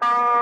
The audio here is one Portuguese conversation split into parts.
Uh...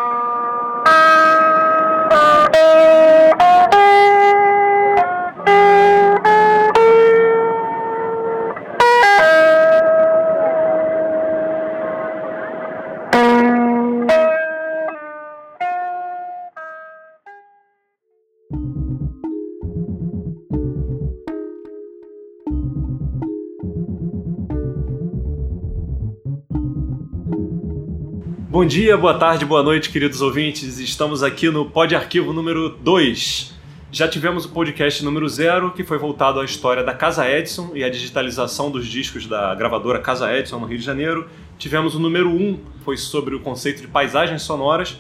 Bom dia, boa tarde, boa noite, queridos ouvintes. Estamos aqui no Pod Arquivo número 2. Já tivemos o podcast número 0, que foi voltado à história da Casa Edison e à digitalização dos discos da gravadora Casa Edison no Rio de Janeiro. Tivemos o número 1, um, foi sobre o conceito de paisagens sonoras.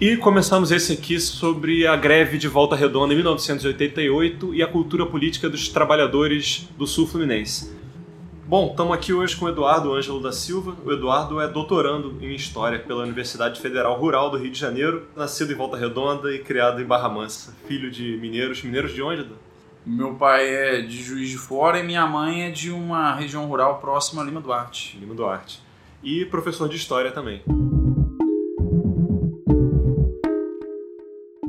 E começamos esse aqui sobre a greve de Volta Redonda em 1988 e a cultura política dos trabalhadores do Sul Fluminense. Bom, estamos aqui hoje com o Eduardo Ângelo da Silva. O Eduardo é doutorando em História pela Universidade Federal Rural do Rio de Janeiro, nascido em Volta Redonda e criado em Barra Mansa. Filho de mineiros. Mineiros de onde, Eduardo? Meu pai é de Juiz de Fora e minha mãe é de uma região rural próxima a Lima Duarte. Lima Duarte. E professor de História também.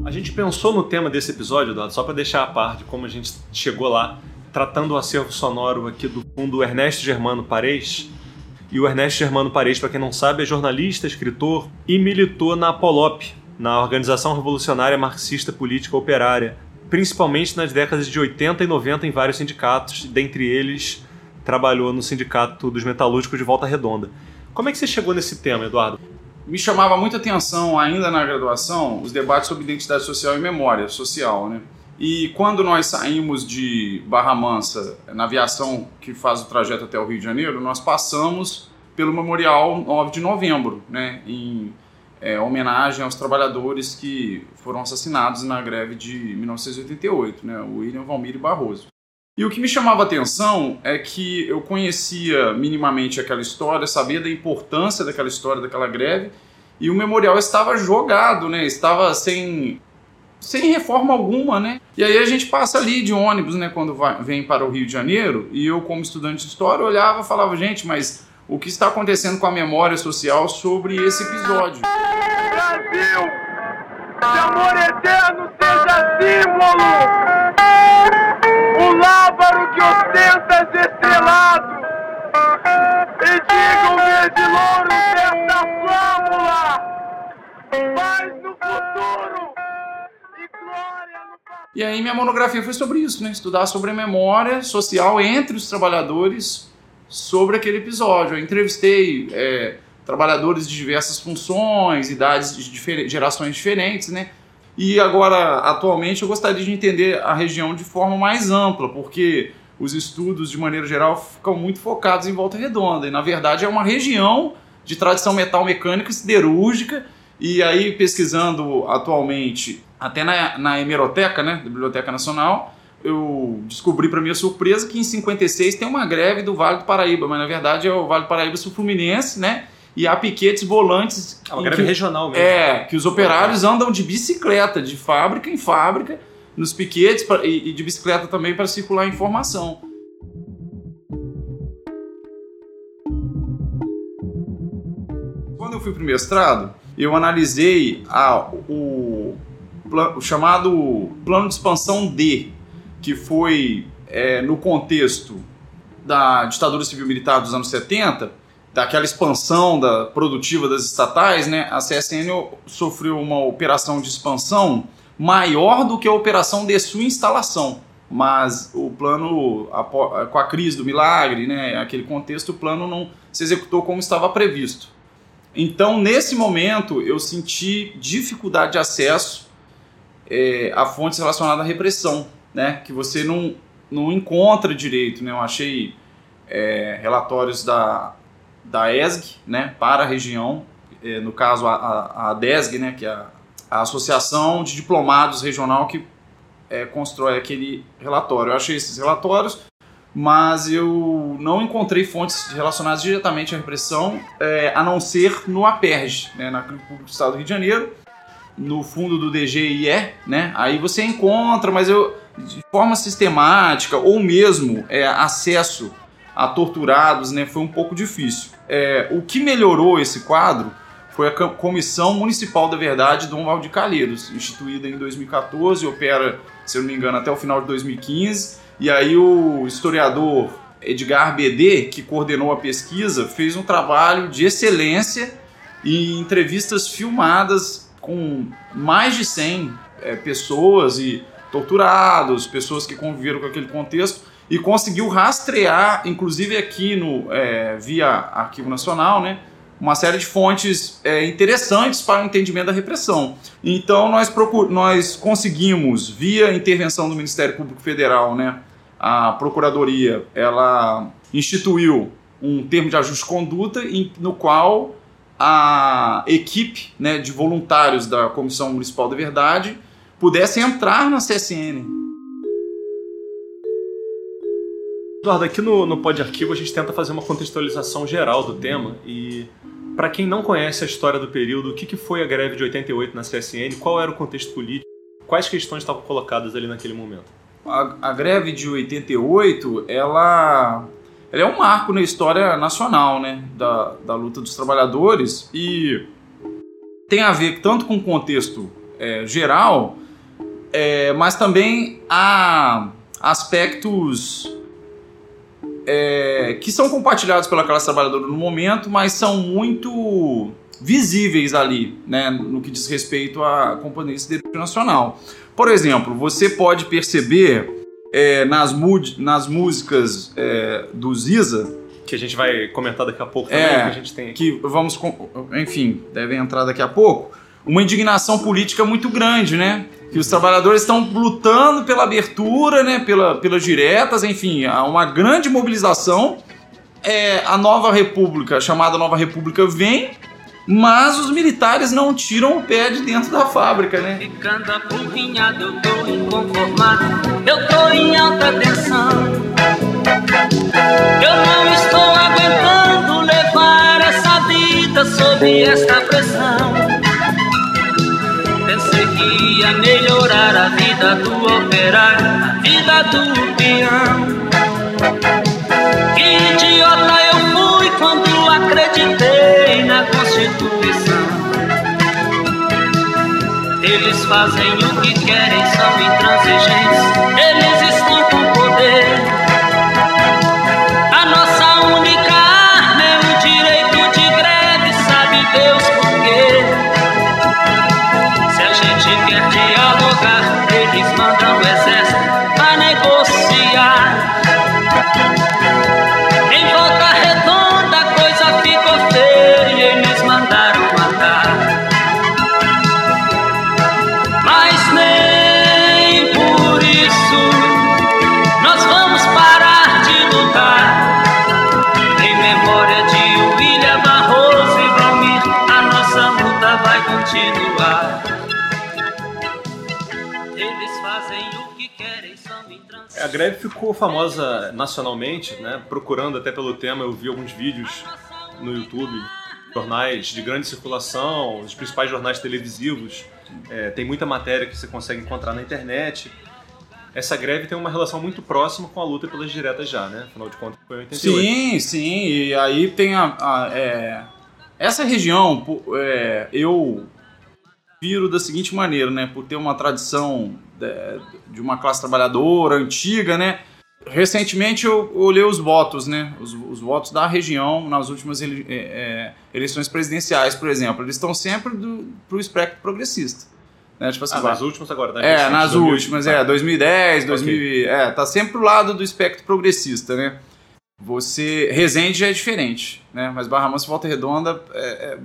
A gente pensou no tema desse episódio, Eduardo, só para deixar a parte de como a gente chegou lá tratando o acervo sonoro aqui do fundo Ernesto Germano Paredes. E o Ernesto Germano Paredes, para quem não sabe, é jornalista, escritor e militou na Polop, na Organização Revolucionária Marxista Política Operária, principalmente nas décadas de 80 e 90 em vários sindicatos, dentre eles trabalhou no Sindicato dos Metalúrgicos de Volta Redonda. Como é que você chegou nesse tema, Eduardo? Me chamava muita atenção, ainda na graduação, os debates sobre identidade social e memória social, né? E quando nós saímos de Barra Mansa, na aviação que faz o trajeto até o Rio de Janeiro, nós passamos pelo Memorial 9 de Novembro, né, em é, homenagem aos trabalhadores que foram assassinados na greve de 1988, né, o William Valmir Barroso. E o que me chamava a atenção é que eu conhecia minimamente aquela história, sabia da importância daquela história, daquela greve, e o memorial estava jogado, né? Estava sem sem reforma alguma, né? E aí a gente passa ali de ônibus, né, quando vai, vem para o Rio de Janeiro, e eu, como estudante de história, olhava e falava, gente, mas o que está acontecendo com a memória social sobre esse episódio? Brasil, de amor eterno seja símbolo, o lábaro que ostenta estrelado, e diga o verde louro dessa flâmula, mas no futuro e aí minha monografia foi sobre isso, né? Estudar sobre a memória social entre os trabalhadores sobre aquele episódio. Eu entrevistei é, trabalhadores de diversas funções, idades de gerações diferentes, né? E agora, atualmente, eu gostaria de entender a região de forma mais ampla, porque os estudos, de maneira geral, ficam muito focados em Volta Redonda. E, na verdade, é uma região de tradição metal mecânica siderúrgica. E aí, pesquisando atualmente até na, na hemeroteca, né, da Biblioteca Nacional, eu descobri para minha surpresa que em 56 tem uma greve do Vale do Paraíba, mas na verdade é o Vale do Paraíba Sul Fluminense, né? E há piquetes volantes. É uma greve que, regional mesmo. É, que os operários andam de bicicleta, de fábrica em fábrica, nos piquetes pra, e, e de bicicleta também para circular informação. Quando eu fui para o mestrado, eu analisei a, o, o chamado Plano de Expansão D, que foi é, no contexto da ditadura civil-militar dos anos 70, daquela expansão da produtiva das estatais, né, a CSN sofreu uma operação de expansão maior do que a operação de sua instalação. Mas o plano, com a crise do milagre, né, aquele contexto, o plano não se executou como estava previsto. Então, nesse momento, eu senti dificuldade de acesso é, a fontes relacionadas à repressão, né? Que você não, não encontra direito, né? Eu achei é, relatórios da, da ESG, né? Para a região, é, no caso a, a, a DESG, né? Que é a, a Associação de Diplomados Regional que constrói aquele relatório. Eu achei esses relatórios, mas eu não encontrei fontes relacionadas diretamente à repressão, é, a não ser no APERJ, né, na Pública do Estado do Rio de Janeiro, no fundo do DGIE, né? Aí você encontra, mas eu de forma sistemática ou mesmo é, acesso a torturados, né? Foi um pouco difícil. É, o que melhorou esse quadro foi a Comissão Municipal da Verdade Dom Valdir Calheiros, instituída em 2014, opera, se eu não me engano, até o final de 2015. E aí o historiador Edgar BD, que coordenou a pesquisa, fez um trabalho de excelência e entrevistas filmadas com mais de 100 é, pessoas e torturados, pessoas que conviveram com aquele contexto e conseguiu rastrear, inclusive aqui no é, via Arquivo Nacional, né, uma série de fontes é, interessantes para o entendimento da repressão. Então nós, nós conseguimos, via intervenção do Ministério Público Federal, né, a Procuradoria ela instituiu um termo de ajuste de conduta em, no qual a equipe né, de voluntários da Comissão Municipal da Verdade pudesse entrar na CSN. Eduardo, aqui no, no Pod Arquivo a gente tenta fazer uma contextualização geral do tema e para quem não conhece a história do período, o que, que foi a greve de 88 na CSN, qual era o contexto político, quais questões estavam colocadas ali naquele momento? A, a greve de 88, ela, ela é um marco na história nacional, né, da, da luta dos trabalhadores e tem a ver tanto com o contexto é, geral, é, mas também há aspectos é, que são compartilhados pela classe trabalhadora no momento, mas são muito visíveis ali, né, no que diz respeito à Siderúrgica Nacional. Por exemplo, você pode perceber é, nas, nas músicas é, do Ziza, que a gente vai comentar daqui a pouco também, é, que a gente tem aqui. que vamos, enfim, devem entrar daqui a pouco, uma indignação política muito grande, né? Que os trabalhadores estão lutando pela abertura, né? Pela, pelas diretas, enfim, há uma grande mobilização. É, a nova república, chamada Nova República, vem mas os militares não tiram o pé de dentro da fábrica, né? Ficando apurrinhado, eu tô inconformado, eu tô em alta tensão. Eu não estou aguentando levar essa vida sob esta pressão. Pensei que ia melhorar a vida do operário, a vida do peão. Fazem o que querem, são intransigentes, eles ficou famosa nacionalmente, né? Procurando até pelo tema, eu vi alguns vídeos no YouTube, jornais de grande circulação, os principais jornais televisivos. É, tem muita matéria que você consegue encontrar na internet. Essa greve tem uma relação muito próxima com a luta pelas diretas já, né? Afinal de contas, foi em 88. Sim, sim. E aí tem a. a- é, essa região, é, eu viro da seguinte maneira, né? Por ter uma tradição de, uma classe trabalhadora antiga, né? Recentemente eu olhei os votos, né? Os, os votos da região nas últimas ele- é, é, eleições presidenciais, por exemplo. Eles estão sempre do, pro espectro progressista. Né? Tipo assim, Ah, nas últimas agora, né? é, nas 2000, últimas, tá. é, 2010, Ok. 2000, é, tá sempre pro lado do espectro progressista, né? Você, Resende já é diferente, né? Mas Barra Mansa e Volta Redonda é,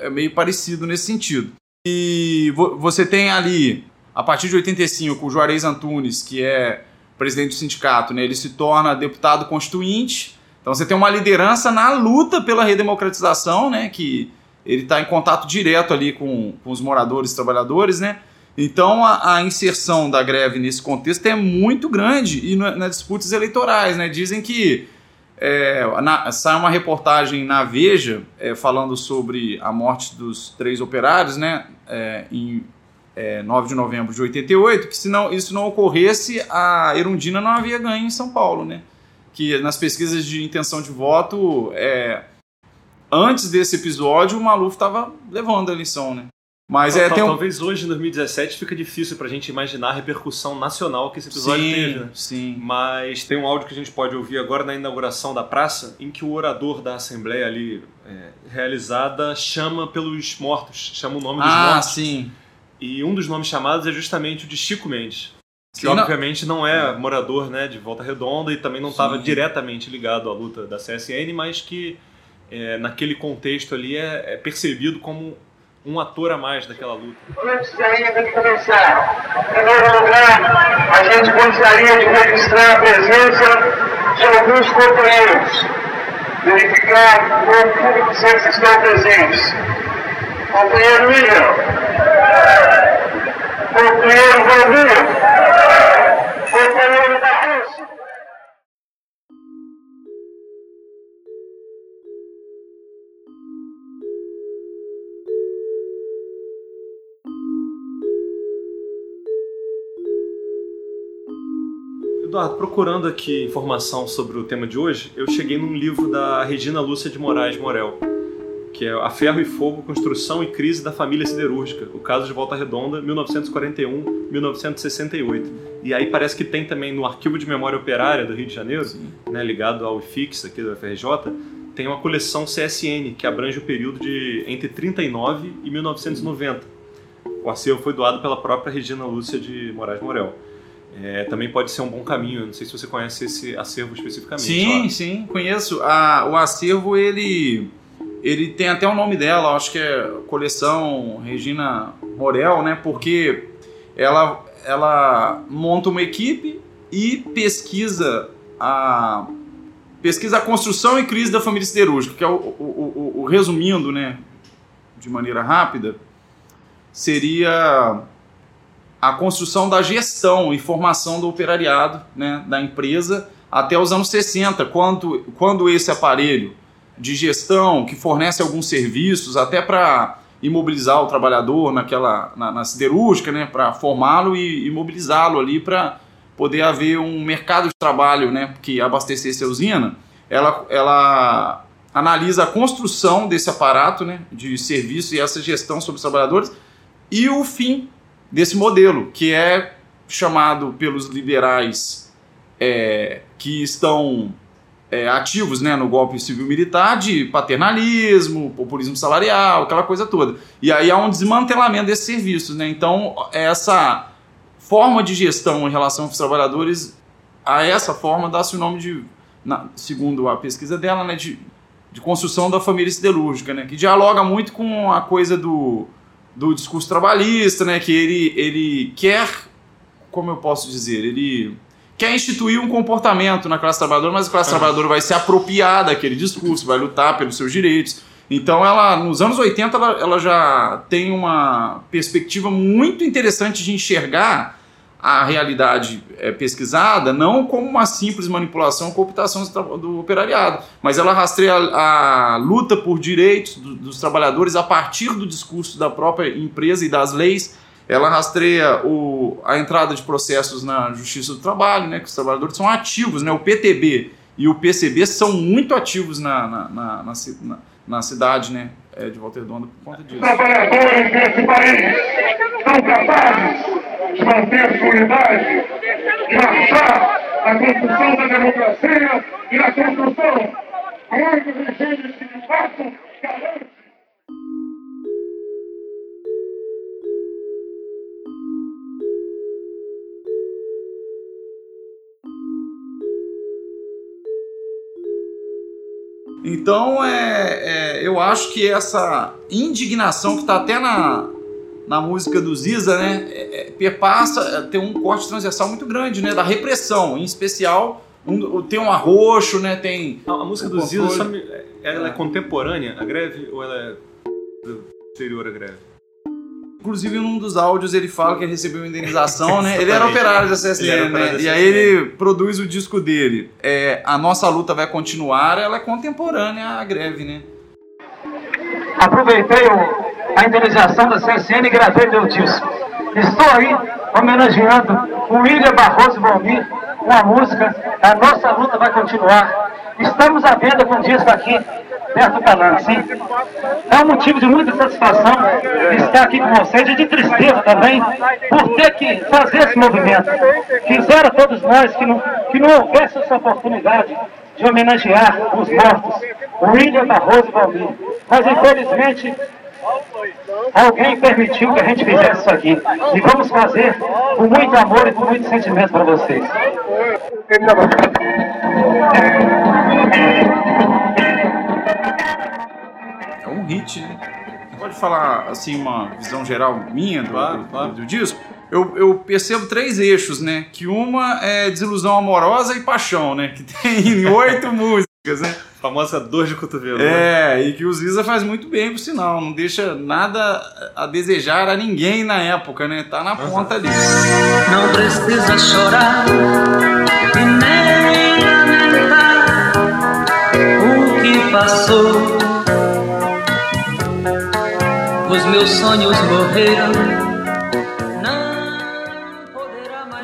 é- é meio parecido nesse sentido. E vo- você tem ali, a partir de 85, o Juarez Antunes, que é presidente do sindicato, né? Ele se torna deputado constituinte. Então você tem uma liderança na luta pela redemocratização, né? Que ele está em contato direto ali com, com os moradores, trabalhadores, né? Então a, a inserção da greve nesse contexto é muito grande e na- nas disputas eleitorais, né? Dizem que é, na- sai uma reportagem na Veja é, falando sobre a morte dos três operários, né? É, em é, 9 de novembro de 88, que se não, isso não ocorresse, a Erundina não havia ganho em São Paulo, né? Que nas pesquisas de intenção de voto, é, antes desse episódio, o Maluf estava levando a lição, né? Mas é, tem um... Talvez hoje, em 2017, fica difícil pra gente imaginar a repercussão nacional que esse episódio sim, teve, né? Sim. Mas tem um áudio que a gente pode ouvir agora na inauguração da praça, em que o orador da assembleia ali é, realizada chama pelos mortos, chama o nome dos Ah, mortos. sim. E um dos nomes chamados é justamente o de Chico Mendes. Que Sim, não- obviamente não é morador né, de Volta Redonda e também não estava diretamente ligado à luta da CSN, mas que é, naquele contexto ali é, é percebido como um ator a mais daquela luta. Antes ainda de começar, em primeiro lugar, a gente gostaria de registrar a presença de alguns companheiros, verificar com público se eles estão presentes. Companheiro William, companheiro Valdir, companheiro Barroso. Eduardo, procurando aqui informação sobre o tema de hoje, eu cheguei num livro da Regina Lúcia de Moraes Morel, que é A Ferro e Fogo, Construção e Crise da Família Siderúrgica, o caso de Volta Redonda, 1941-1968. E aí parece que tem também no Arquivo de Memória Operária do Rio de Janeiro, né, ligado ao IFIX aqui da FRJ, tem uma coleção CSN, que abrange o período de entre 39 e 1990. O acervo foi doado pela própria Regina Lúcia de Moraes Morel. É, também pode ser um bom caminho. Eu não sei se você conhece esse acervo especificamente. Sim, ó. sim, conheço. A, o acervo, ele, ele tem até o nome dela, acho que é Coleção Regina Morel, né? Porque ela, ela monta uma equipe e pesquisa a, pesquisa a construção e crise da família siderúrgica, que é o, o, o, o resumindo, né? De maneira rápida, seria a construção da gestão e formação do operariado né, da empresa até os anos 60, quando, quando esse aparelho de gestão que fornece alguns serviços até para imobilizar o trabalhador naquela na, na siderúrgica, né, para formá-lo e imobilizá-lo ali para poder haver um mercado de trabalho né, que abastecesse a usina, ela, ela analisa a construção desse aparato né, de serviço e essa gestão sobre os trabalhadores e o fim desse modelo, que é chamado pelos liberais é, que estão é, ativos né, no golpe civil-militar de paternalismo, populismo salarial, aquela coisa toda. E aí há um desmantelamento desses serviços. Né? Então, essa forma de gestão em relação aos trabalhadores, a essa forma dá-se o nome de, na- segundo a pesquisa dela, né, de, de construção da família siderúrgica, né, que dialoga muito com a coisa do, do discurso trabalhista, né, que ele, ele quer, como eu posso dizer, ele quer instituir um comportamento na classe trabalhadora, mas a classe trabalhadora vai se apropriar daquele discurso, vai lutar pelos seus direitos. Então, ela, nos anos 80, ela, ela já tem uma perspectiva muito interessante de enxergar a realidade eh, pesquisada não como uma simples manipulação, cooptação do tra- do operariado, mas ela rastreia a, a luta por direitos do- dos trabalhadores a partir do discurso da própria empresa e das leis. Ela rastreia o, a entrada de processos na Justiça do Trabalho, né, que os trabalhadores são ativos, né, o PTB e o PCB são muito ativos na, na, na, na na- na cidade né, eh, de Volta Redonda por conta disso. trabalhadores desse país são capazes de manter sua unidade, de marchar na construção da democracia e na construção onde o regime de fato garante Então, é, é, eu acho que essa indignação que está até na, na música do Ziza, né, é, é, perpassa, é, tem um corte transversal muito grande, né, da repressão, em especial um- tem um arroxo, né, tem... A, a música o do Ziza, me- ela é contemporânea, a greve, ou ela é posterior à greve? Inclusive, num dos áudios ele fala que ele recebeu uma indenização, né? Ele era operário da CSN, né? E aí ele produz o disco dele. É, a nossa luta vai continuar, ela é contemporânea à greve, né? aproveitei o- a indenização da CSN e gravei meu disco. Estou aí homenageando o William Barroso Valmir com a música A Nossa Luta Vai Continuar. Estamos à venda com o disco aqui Beto Palanque, sim. É um motivo de muita satisfação estar aqui com vocês e de tristeza também por ter que fazer esse movimento. Quisera todos nós que não, que não houvesse essa oportunidade de homenagear os mortos, William Barroso e Valmir. Mas infelizmente Alguém permitiu que a gente fizesse isso aqui. E vamos fazer com muito amor e com muito sentimento para vocês. Hit, né? Pode falar assim uma visão geral minha do, Claro, do- claro. do disco? Eu, eu percebo três eixos, né? Que uma é desilusão amorosa e paixão, né? Que tem oito músicas, né? A famosa dor de cotovelo. né? É, e que o Ziza faz muito bem, por sinal. Não deixa nada a desejar a ninguém na época, né? Tá na ponta ali. Não precisa chorar e nem lamentar o que passou. Os meus sonhos morreram.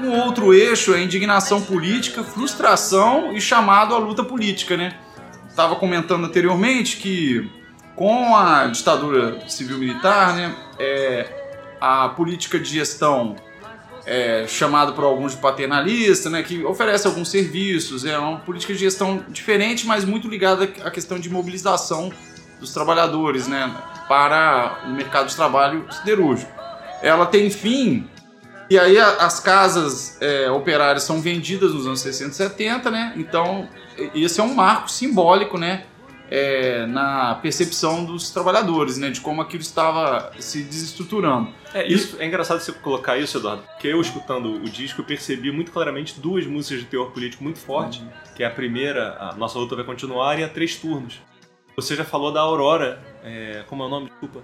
Um outro eixo é indignação política, frustração e chamado à luta política, né? Estava comentando anteriormente que com a ditadura civil-militar, né, é, a política de gestão é chamada por alguns de paternalista, né, que oferece alguns serviços, é uma política de gestão diferente, mas muito ligada à questão de mobilização dos trabalhadores, né, para o mercado de trabalho siderúrgico. Ela tem fim e aí as casas é, operárias são vendidas nos anos 60 e 70, né? Então esse é um marco simbólico, né? é, na percepção dos trabalhadores, né? De como aquilo estava se desestruturando. É, isso, é engraçado você colocar isso, Eduardo, porque eu escutando o disco eu percebi muito claramente duas músicas de teor político muito forte, que é a primeira, a Nossa Luta Vai Continuar, e a Três Turnos. Você já falou da Aurora, é, como é o nome? Desculpa.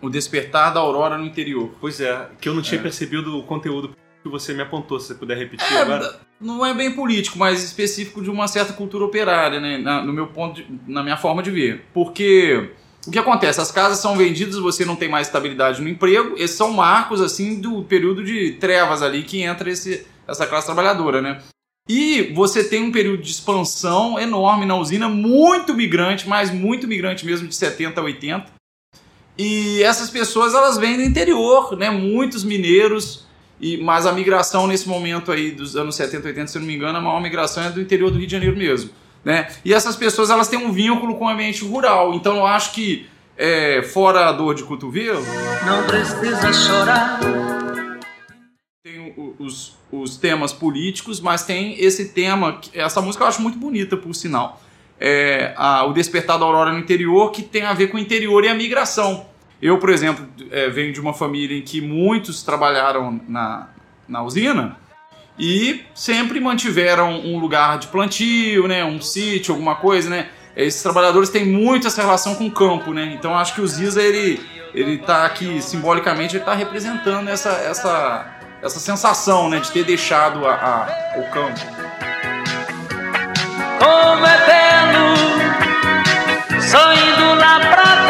O despertar da aurora no interior. Pois é, que eu não tinha É. percebido o conteúdo que você me apontou, se você puder repetir É, agora. não é bem político, mas específico de uma certa cultura operária, né? Na- no meu ponto, de- na minha forma de ver. Porque o que acontece? As casas são vendidas, você não tem mais estabilidade no emprego. Esses são marcos assim do período de trevas ali que entra esse, essa classe trabalhadora, né? E você tem um período de expansão enorme na usina, muito migrante, mas muito migrante mesmo de 70 a 80. E essas pessoas elas vêm do interior, né? Muitos mineiros, e, mas a migração nesse momento aí dos anos 70, 80, se eu não me engano, a maior migração é do interior do Rio de Janeiro mesmo. Né? E essas pessoas elas têm um vínculo com o ambiente rural. Então eu acho que, é, fora a dor de cotovelo, Não precisa chorar. tem os, os temas políticos, mas tem esse tema, essa música eu acho muito bonita, por sinal. É, a- o Despertar da Aurora no Interior, que tem a ver com o interior e a migração. Eu, por exemplo, é, venho de uma família em que muitos trabalharam na, na usina e sempre mantiveram um lugar de plantio, né, um sítio, alguma coisa, né? Esses trabalhadores têm muito essa relação com o campo, né? Então acho que o Ziza ele ele tá aqui simbolicamente ele tá representando essa essa essa sensação, né, de ter deixado a, a- o campo. Como é belo, só indo lá pra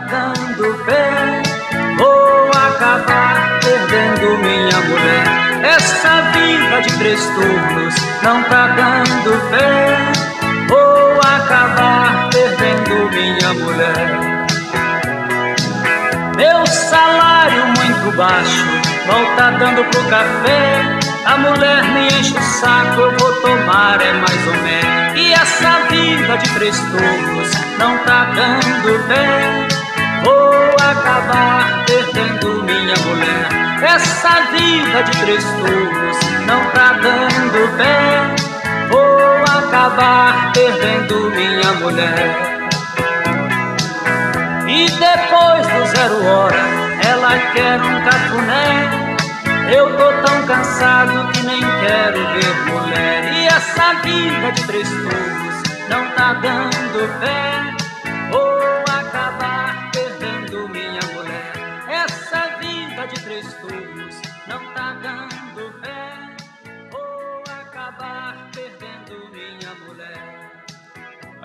dando bem. Vou acabar perdendo minha mulher. Essa vida de três turnos não tá dando bem. Vou acabar perdendo minha mulher. Meu salário muito baixo, tá dando pro café. A mulher me enche o saco, eu vou tomar, é mais ou menos. E essa vida de três não tá dando bem. Vou acabar perdendo minha mulher. Essa vida de três turnos não tá dando bem. Vou acabar perdendo minha mulher. E depois do zero hora, ela quer um cafuné. Eu tô tão cansado que nem quero ver mulher. E essa vida de três turnos não tá dando pé.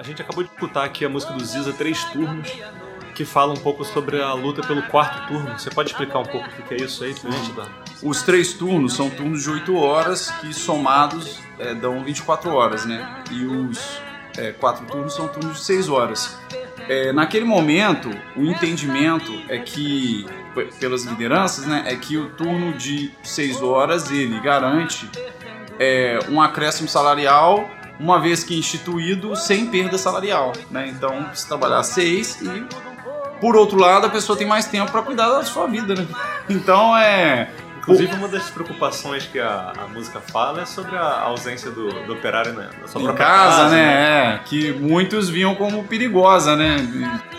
A gente acabou de escutar aqui a música do Ziza Três Turnos, que fala um pouco sobre a luta pelo quarto turno. Você pode explicar um pouco o que é isso aí, pra gente? Os três turnos são turnos de 8 horas que somados é, dão 24 horas, né? E os é, quatro turnos são turnos de 6 horas. É, naquele momento, o entendimento é que, pelas lideranças, né, é que o turno de 6 horas ele garante é, um acréscimo salarial uma vez que instituído sem perda salarial, né? Então, se trabalhar seis e por outro lado a pessoa tem mais tempo para cuidar da sua vida, né? Então é Inclusive, uma das preocupações que a, a música fala é sobre a ausência do, do operário né, na sua em própria casa, né? É, que muitos viam como perigosa, né?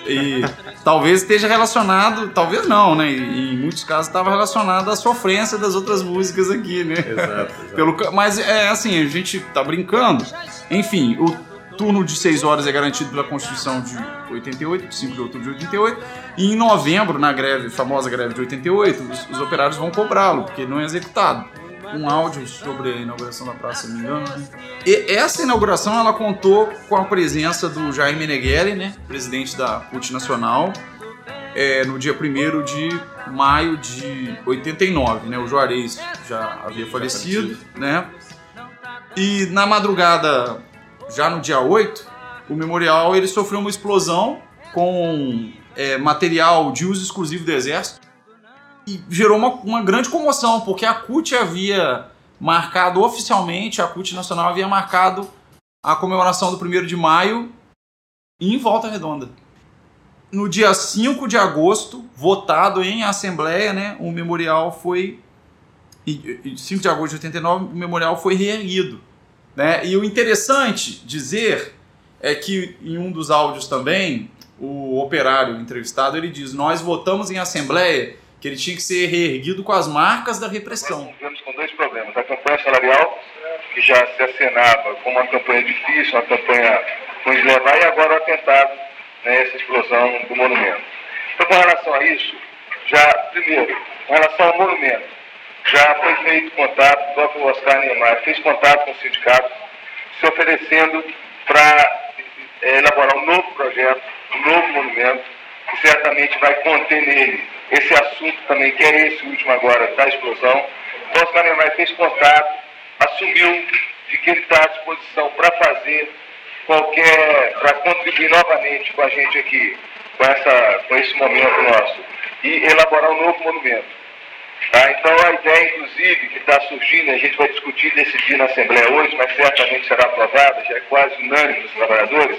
E, e talvez esteja relacionado, talvez não, né? E, em muitos casos estava relacionado à sofrência das outras músicas aqui, né? Exato, exato. Pelo, mas é assim, a gente tá brincando. Enfim, o turno de 6 horas é garantido pela Constituição de 88, 5 de outubro de 88. E em novembro, na greve, famosa greve de 88, os, os operários vão cobrá-lo, porque não é executado. Um áudio sobre a inauguração da praça, se não me engano. Né? E essa inauguração ela contou com a presença do Jair Meneghelli, né, presidente da CUT Nacional, é, no dia 1 de maio de 89, né? O Juarez já havia falecido, né? E na madrugada, já no dia 8, o memorial ele sofreu uma explosão com é, material de uso exclusivo do Exército. E gerou uma, uma grande comoção, porque a CUT havia marcado oficialmente, a CUT Nacional havia marcado a comemoração do 1 de maio em Volta Redonda. No dia 5 de agosto, votado em assembleia, né, o memorial foi e, e 5 de agosto de 89, o memorial foi reerguido, né? E o interessante dizer é que em um dos áudios também, o operário entrevistado, ele diz: "Nós votamos em assembleia que ele tinha que ser reerguido com as marcas da repressão". Nós vivemos com dois problemas. A campanha salarial, que já se acenava como uma campanha difícil, uma campanha de levar, e agora o atentado, né, essa explosão do monumento. Então, com relação a isso, já, primeiro, com relação ao monumento, já foi feito contato, o próprio Oscar Niemeyer fez contato com o sindicato, se oferecendo para elaborar um novo projeto, um novo monumento, que certamente vai conter nele esse assunto também, que é esse último agora, da explosão. O Oscar Niemeyer fez contato, assumiu de que ele está à disposição para fazer qualquer, para contribuir novamente com a gente aqui, com, essa, com esse momento nosso, e elaborar um novo monumento. Tá? Então a ideia, inclusive, que está surgindo, a gente vai discutir decidir na Assembleia hoje, mas certamente será aprovada, já é quase unânime dos trabalhadores,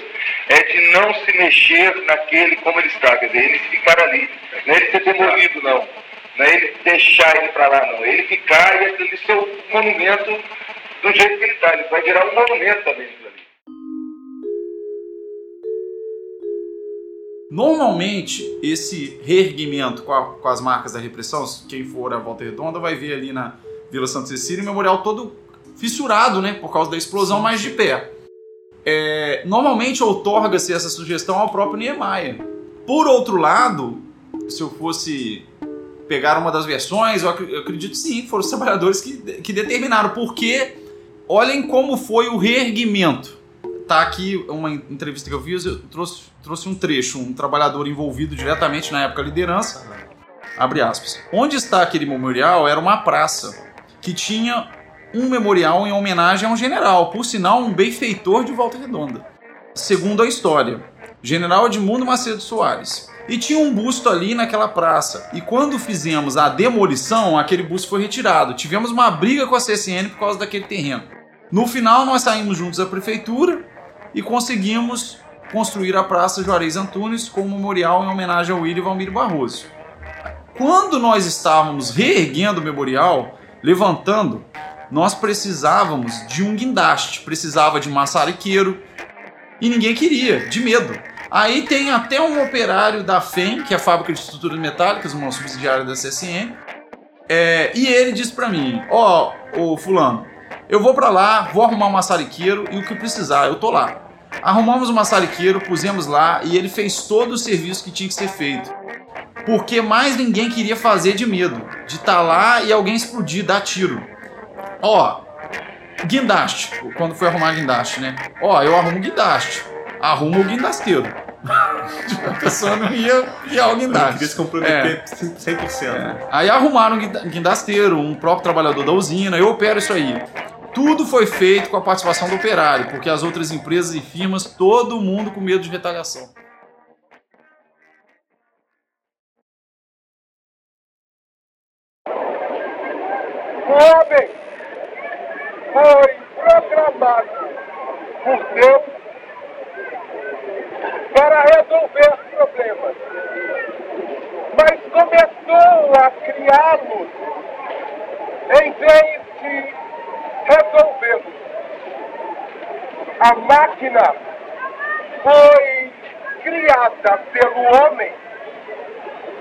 é de não se mexer naquele como ele está, quer dizer, ele ficar ali. Não é ele ser demolido, não. Não é ele deixar ele para lá, não. Ele ficar e aquele ser o monumento do jeito que ele está. Ele vai virar um monumento também Normalmente, esse reerguimento com, a- com as marcas da repressão, quem for à Volta Redonda vai ver ali na Vila Santa Cecília o memorial todo fissurado, né? Por causa da explosão, mas de pé. É, normalmente outorga-se essa sugestão ao próprio Niemeyer. Por outro lado, se eu fosse pegar uma das versões, eu ac- eu acredito sim, foram os trabalhadores que, que determinaram, porque olhem como foi o reerguimento tá aqui uma entrevista que eu fiz, eu trouxe, trouxe um trecho, um trabalhador envolvido diretamente na época liderança, abre aspas. Onde está aquele memorial era uma praça que tinha um memorial em homenagem a um general, por sinal um benfeitor de Volta Redonda. Segundo a história, General Edmundo Macedo Soares. E tinha um busto ali naquela praça. E quando fizemos a demolição, aquele busto foi retirado. Tivemos uma briga com a CSN por causa daquele terreno. No final, nós saímos juntos da prefeitura e conseguimos construir a Praça Juarez Antunes com um memorial em homenagem ao William Valmir Barroso. Quando nós estávamos reerguendo o memorial, levantando, nós precisávamos de um guindaste, precisava de maçariqueiro e ninguém queria, de medo. Aí tem até um operário da FEM, que é a Fábrica de Estruturas Metálicas, uma subsidiária da CSN, É, e ele disse pra mim: Ó, ô fulano, eu vou pra lá, vou arrumar um maçariqueiro e o que precisar, eu tô lá. Arrumamos o maçariqueiro, pusemos lá e ele fez todo o serviço que tinha que ser feito. Porque mais ninguém queria fazer de medo de estar tá lá e alguém explodir, dar tiro. Ó, guindaste, quando foi arrumar guindaste, né? Ó, eu arrumo guindaste, arrumo o guindasteiro. tipo, a pessoa não ia guiar o guindaste. Queria se comprometer é. 100%. É. Aí arrumaram um guindasteiro, um próprio trabalhador da usina, eu opero isso aí. Tudo foi feito com a participação do operário, porque as outras empresas e firmas, todo mundo com medo de retaliação. Homem foi programado por Deus para resolver problemas, mas começou a criá-los em vez de resolvê-los. A máquina foi criada pelo homem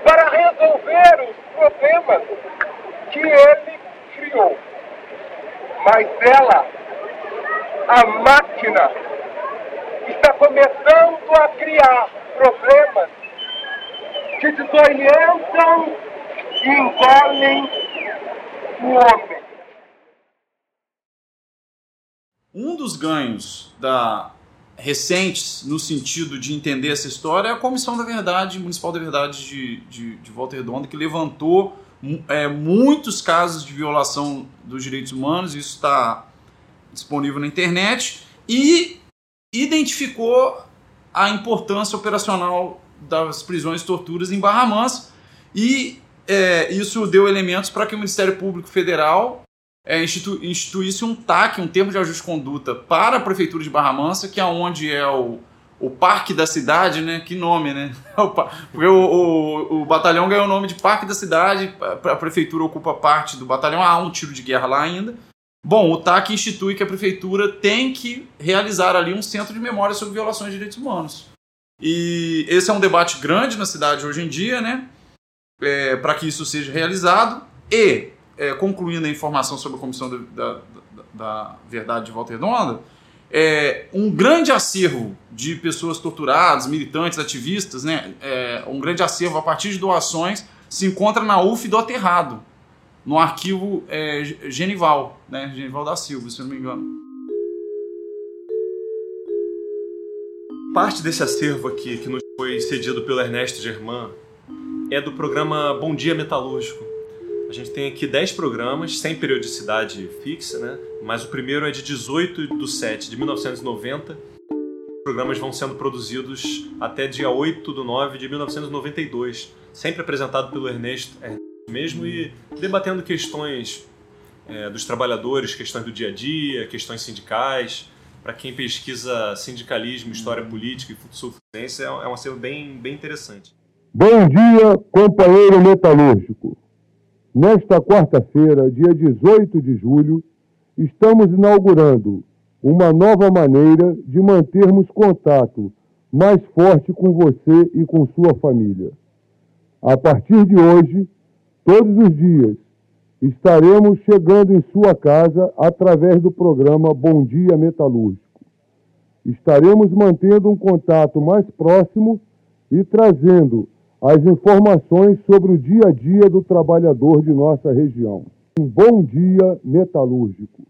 para resolver os problemas que ele criou. Mas ela, a máquina, está começando a criar problemas que desorientam e engolem o homem. Um dos ganhos da recentes no sentido de entender essa história é a Comissão da Verdade, Municipal da Verdade de, de, de Volta Redonda, que levantou é, muitos casos de violação dos direitos humanos, isso está disponível na internet, e identificou a importância operacional das prisões e torturas em Barra Mansa, e é, isso deu elementos para que o Ministério Público Federal é, institu, instituísse um TAC, um termo de ajuste de conduta, para a Prefeitura de Barra Mansa, que é onde é o o Parque da Cidade, né? Que nome, né? Porque o, o, o, batalhão ganhou o nome de Parque da Cidade, a prefeitura ocupa parte do batalhão, há um tiro de guerra lá ainda. Bom, o TAC institui que a prefeitura tem que realizar ali um centro de memória sobre violações de direitos humanos. E esse é um debate grande na cidade hoje em dia, né? É, Para que isso seja realizado. E, é, concluindo a informação sobre a Comissão da, da, da Verdade de Volta Redonda, é, um grande acervo de pessoas torturadas, militantes, ativistas, né, é, um grande acervo a partir de doações se encontra na UF do Aterrado, no arquivo é, Genival, né, Genival da Silva, se não me engano. Parte desse acervo aqui, que nos foi cedido pelo Ernesto Germán, é do programa Bom Dia Metalúrgico, a gente tem aqui 10 programas, sem periodicidade fixa, né? mas o primeiro é de 18 de 7 de 1990. Os programas vão sendo produzidos até dia 8 de 9 de 1992, sempre apresentado pelo Ernesto, mesmo e debatendo questões é, dos trabalhadores, questões do dia a dia, questões sindicais. Para quem pesquisa sindicalismo, história política e sul-fluminense, é um acervo bem, bem interessante. Bom dia, companheiro metalúrgico. Nesta quarta-feira, dia 18 de julho, estamos inaugurando uma nova maneira de mantermos contato mais forte com você e com sua família. A partir de hoje, todos os dias, estaremos chegando em sua casa através do programa Bom Dia Metalúrgico. Estaremos mantendo um contato mais próximo e trazendo as informações sobre o dia a dia do trabalhador de nossa região. Um bom dia metalúrgico.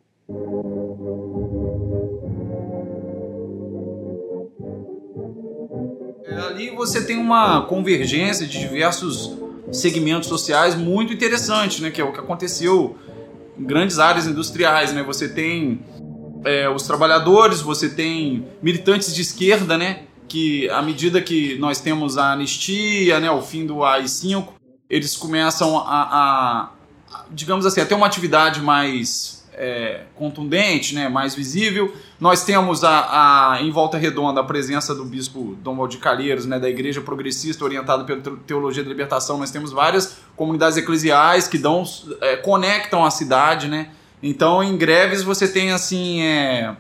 É, ali você tem uma convergência de diversos segmentos sociais muito interessante, né? Que é o que aconteceu em grandes áreas industriais, né? Você tem é, os trabalhadores, você tem militantes de esquerda, né? Que à medida que nós temos a anistia, né, o fim do AI-5, eles começam a, a, digamos assim, a ter uma atividade mais é, contundente, né, mais visível. Nós temos a, a, em Volta Redonda a presença do bispo Dom Valdir Calheiros, né, da Igreja Progressista orientada pela Teologia da Libertação. Nós temos várias comunidades eclesiais que dão, é, conectam a cidade, né. Então, em greves você tem assim é,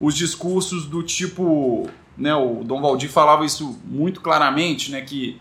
os discursos do tipo né, o Dom Valdir falava isso muito claramente, né, que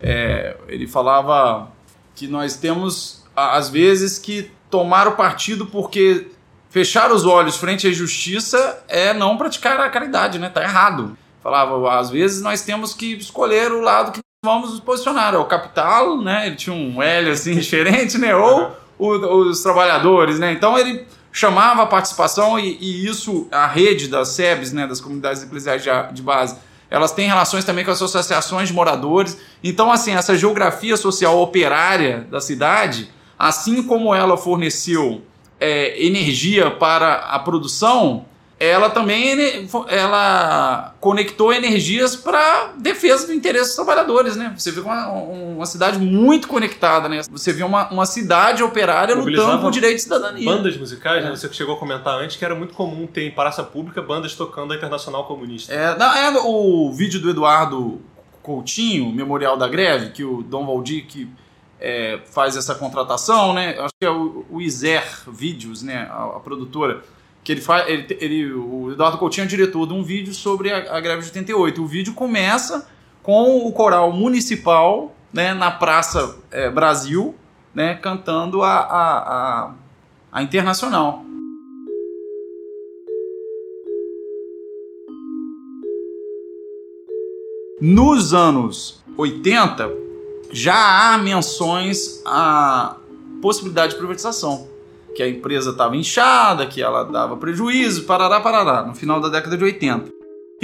é, ele falava que nós temos às vezes, que tomaram partido porque fechar os olhos frente à justiça é não praticar a caridade, né? Tá errado. Falava, às vezes nós temos que escolher o lado que vamos nos posicionar. É o capital, né? Ele tinha um L assim diferente, né? Ou o- os trabalhadores, né? Então ele chamava a participação e, e isso, a rede das SEBs, né? Das comunidades eclesiais de, de base, elas têm relações também com as associações de moradores. Então, assim, essa geografia social operária da cidade, assim como ela forneceu é, energia para a produção, ela também ela conectou energias para defesa do interesse dos trabalhadores, né? Você vê uma, uma cidade muito conectada, né? Você vê uma, uma cidade operária lutando por direito de cidadania. Bandas musicais, né? É. Você que chegou a comentar antes que era muito comum ter em praça pública bandas tocando a Internacional Comunista. É, não, é o vídeo do Eduardo Coutinho, Memorial da Greve, que o Dom Valdir que é, faz essa contratação, né? Acho que é o, o Iser Vídeos, né? A, a produtora. Que ele faz. Ele, ele- o Eduardo Coutinho é diretor de um vídeo sobre a, a greve de 88. O vídeo começa com o coral municipal né, na Praça é, Brasil, né, cantando a, a, a, a Internacional. Nos anos 80, já há menções à possibilidade de privatização. Que a empresa estava inchada, que ela dava prejuízo, parará, parará, no final da década de 80.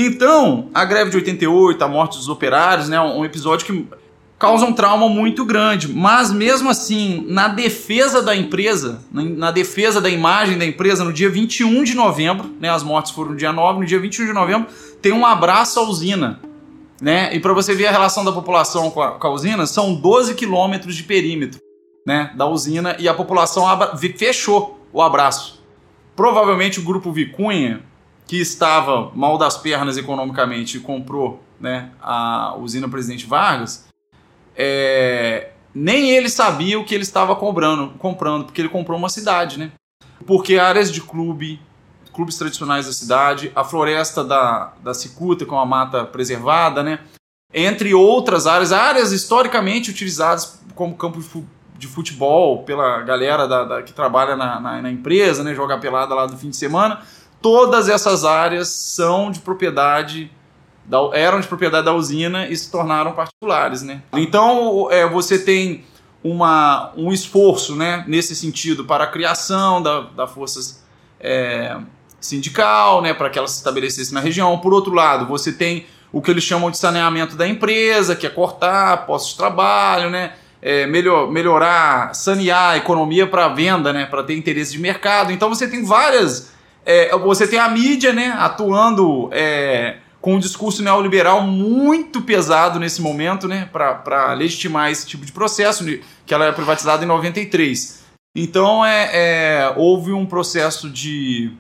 Então, a greve de 88, a morte dos operários, né, um episódio que causa um trauma muito grande. Mas mesmo assim, na defesa da empresa, na, defesa da imagem da empresa, no dia 21 de novembro, né, as mortes foram no dia 9, no dia 21 de novembro, tem um abraço à usina. Né? E para você ver a relação da população com a, com a usina, são 12 quilômetros de perímetro né, da usina e a população fechou o abraço. Provavelmente o grupo Vicunha, que estava mal das pernas economicamente e comprou né, a usina Presidente Vargas, é, nem ele sabia o que ele estava comprando, comprando, porque ele comprou uma cidade, né? Porque áreas de clube, clubes tradicionais da cidade, a floresta da, da cicuta com a mata preservada, né? Entre outras áreas, áreas historicamente utilizadas como campo de fu- de futebol pela galera da, da- que trabalha na, na, na empresa, né? Joga pelada lá do fim de semana. Todas essas áreas são de propriedade da, eram de propriedade da usina e se tornaram particulares, né? Então é, você tem uma, um esforço, né, nesse sentido para a criação da, da forças é, sindical, né, para que ela se estabelecesse na região. Por outro lado, você tem o que eles chamam de saneamento da empresa, que é cortar postos de trabalho, né, é, melhor, melhorar, sanear a economia para venda, né, para ter interesse de mercado. Então você tem várias, é, você tem a mídia, né, atuando é, com um discurso neoliberal muito pesado nesse momento, né, para legitimar esse tipo de processo, né, que ela é privatizada em 93. Então é, é, houve um processo de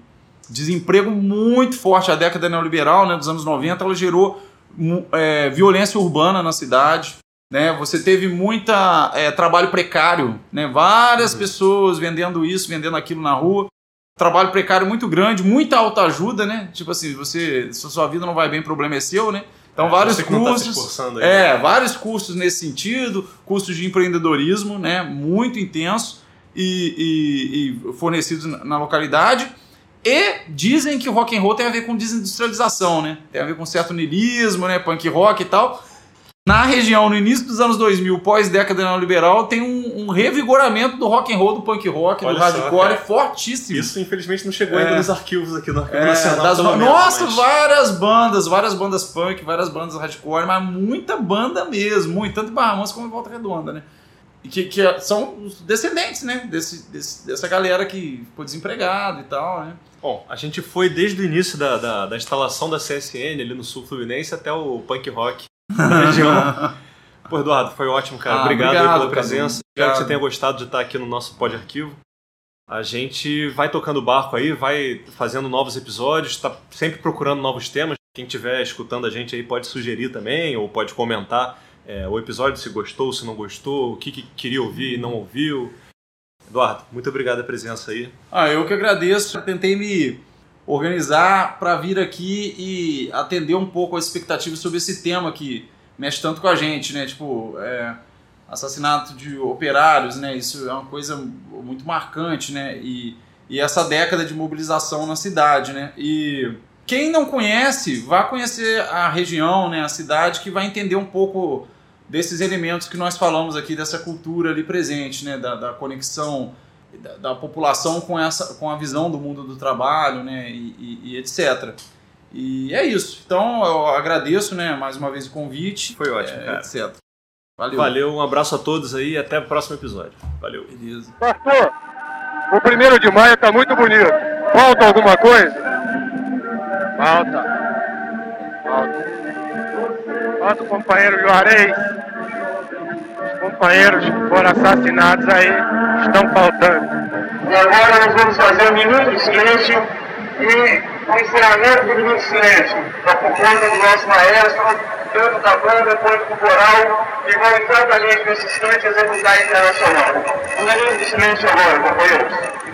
desemprego muito forte. A década neoliberal, né, dos anos 90, ela gerou é, violência urbana na cidade. Né? Você teve muita é, trabalho precário, né? várias pessoas vendendo isso, vendendo aquilo na rua. Trabalho precário muito grande, muita autoajuda, né? Tipo assim, você, se a sua vida não vai bem, o problema é seu, né? Então, vários que não tá cursos. esforçando aí. É, vários cursos nesse sentido, cursos de empreendedorismo, né, muito intenso e, e- e fornecidos na, localidade. E dizem que o rock and roll tem a ver com desindustrialização, né? Tem a ver com certo niilismo, né, punk rock e tal. Na região, no início dos anos 2000, pós-década neoliberal, tem um, um revigoramento do rock and roll, do punk rock, Olha do hardcore fortíssimo. Isso, infelizmente, não chegou É. ainda nos arquivos aqui no Arquivo É, Nacional. das menos, Nossa, mas- várias bandas, várias bandas punk, várias bandas hardcore, mas muita banda mesmo, muito, tanto em Barra como em Volta Redonda, né? E que, que são os descendentes, né? Desse, desse- dessa galera que ficou desempregado e tal, né? Bom, a gente foi desde o início da, da, da instalação da CSN ali no sul fluminense até o punk rock na região. Pô, Eduardo, foi ótimo, cara. Ah, obrigado, aí obrigado, pela presença. Espero que Obrigado. você tenha gostado de estar aqui no nosso pod arquivo. A gente vai tocando o barco aí, vai fazendo novos episódios, está sempre procurando novos temas. Quem estiver escutando a gente aí pode sugerir também, ou pode comentar é, o episódio, se gostou, se não gostou, o que, que queria ouvir e não ouviu. Eduardo, muito obrigado pela presença aí. Ah, eu que agradeço. Eu tentei me organizar para vir aqui e atender um pouco as expectativas sobre esse tema que mexe tanto com a gente, né? Tipo, é, assassinato de operários, né? Isso é uma coisa muito marcante, né? E, e essa década de mobilização na cidade, né? E quem não conhece, vá conhecer a região, né? A cidade, que vai entender um pouco desses elementos que nós falamos aqui, dessa cultura ali presente, né? Da, da conexão da, da, população com, essa, com a visão do mundo do trabalho, né? E, e, e etc. E é isso. Então eu agradeço, né? Mais uma vez o convite. Foi ótimo, é, cara. Etc. Valeu. Valeu, um abraço a todos aí e até o próximo episódio. Valeu. Beleza. Pastor, o primeiro de maio tá muito bonito. Falta alguma coisa? Falta. Falta. Falta o companheiro Juarez. Os companheiros foram assassinados aí estão faltando. E agora nós vamos fazer um minuto de silêncio e o encerramento do minuto de silêncio. Por conta do nosso maestro, tanto da banda quanto do coral, que vão exatamente nesse instante executar internacional. Um minuto de silêncio agora, companheiros.